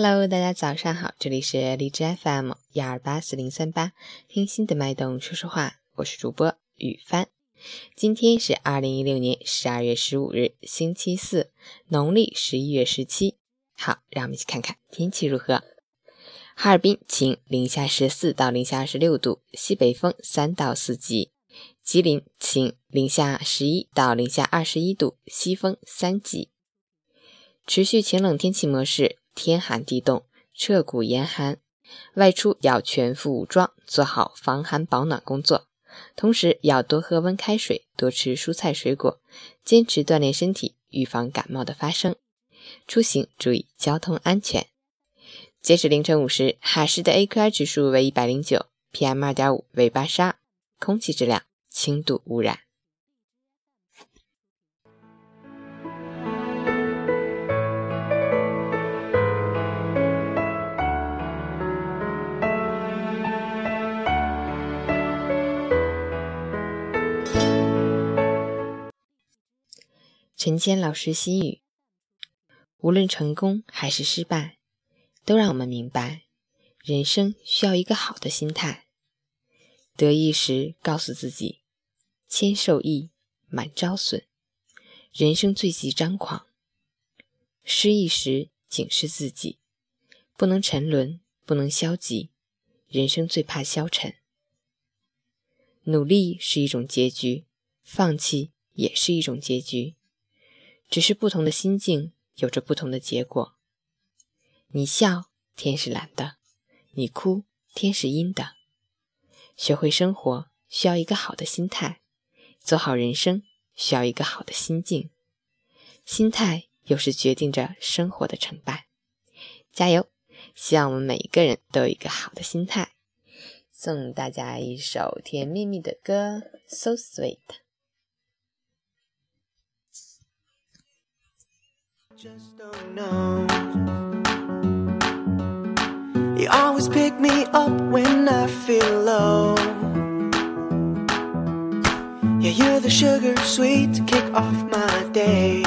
Hello，大家早上好，这里是荔枝 FM 幺二八四零三八，听心的脉动说说话，我是主播雨帆。今天是二零一六年十二月十五日，星期四，农历十一月十七。好，让我们一起看看天气如何。哈尔滨晴，零下十四到零下二十六度，西北风三到四级。吉林晴，零下十一到零下二十一度，西风三级。持续晴冷天气模式，天寒地冻，彻骨严寒，外出要全副武装，做好防寒保暖工作。同时要多喝温开水，多吃蔬菜水果，坚持锻炼身体，预防感冒的发生。出行注意交通安全。截止凌晨五时，海市的 AQI 指数为一百零九，PM 二点五为八十二，空气质量轻度污染。陈谦老师心语：无论成功还是失败，都让我们明白，人生需要一个好的心态。得意时，告诉自己“谦受益，满招损”，人生最忌张狂；失意时，警示自己不能沉沦，不能消极，人生最怕消沉。努力是一种结局，放弃也是一种结局。只是不同的心境，有着不同的结果。你笑，天是蓝的；你哭，天是阴的。学会生活，需要一个好的心态；做好人生，需要一个好的心境。心态又是决定着生活的成败。加油！希望我们每一个人都有一个好的心态。送大家一首甜蜜蜜的歌，So Sweet。Just don't know. You always pick me up when I feel low. Yeah, you're the sugar sweet to kick off my day.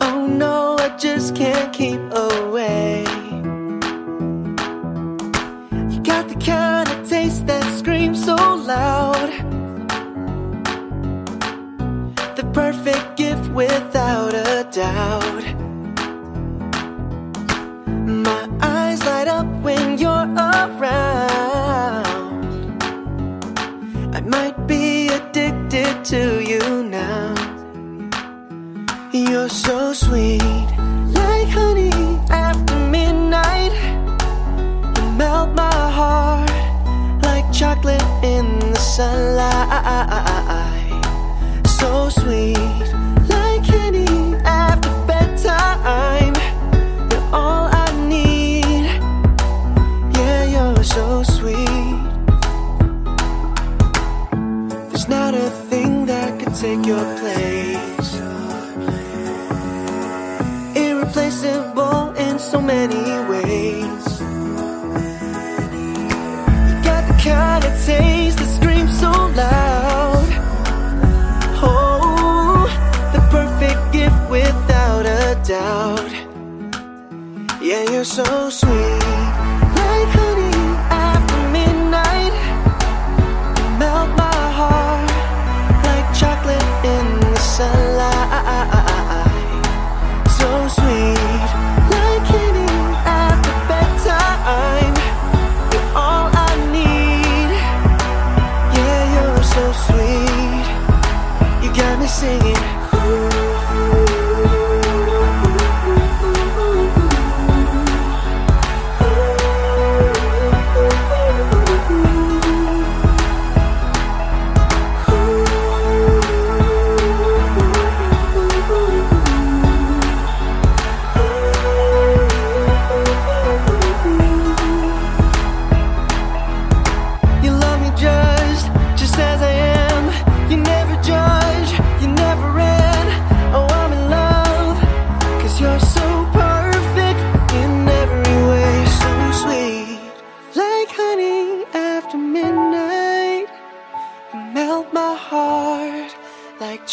Oh no, I just can't keep away. You got the kind of taste that screams so loud. The perfect without a doubt. My eyes light up when you're around. I might be addicted to you now. You're so sweet, like honey after midnight. You melt my heart like chocolate in the sunlight so sweet, There's not a thing that could take your place. Irreplaceable in so many ways. You got the kind of taste that screams so loud. Oh, the perfect gift without a doubt. Yeah, you're so sweet,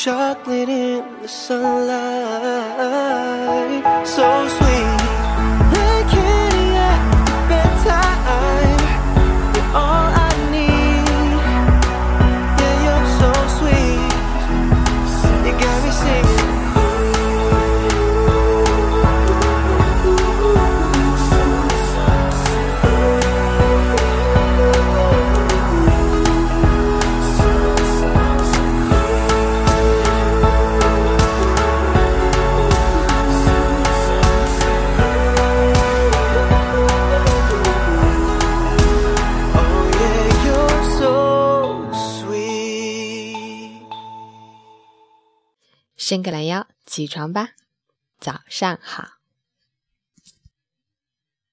chocolate in the sunlight. So sweet, 伸个懒腰，起床吧，早上好。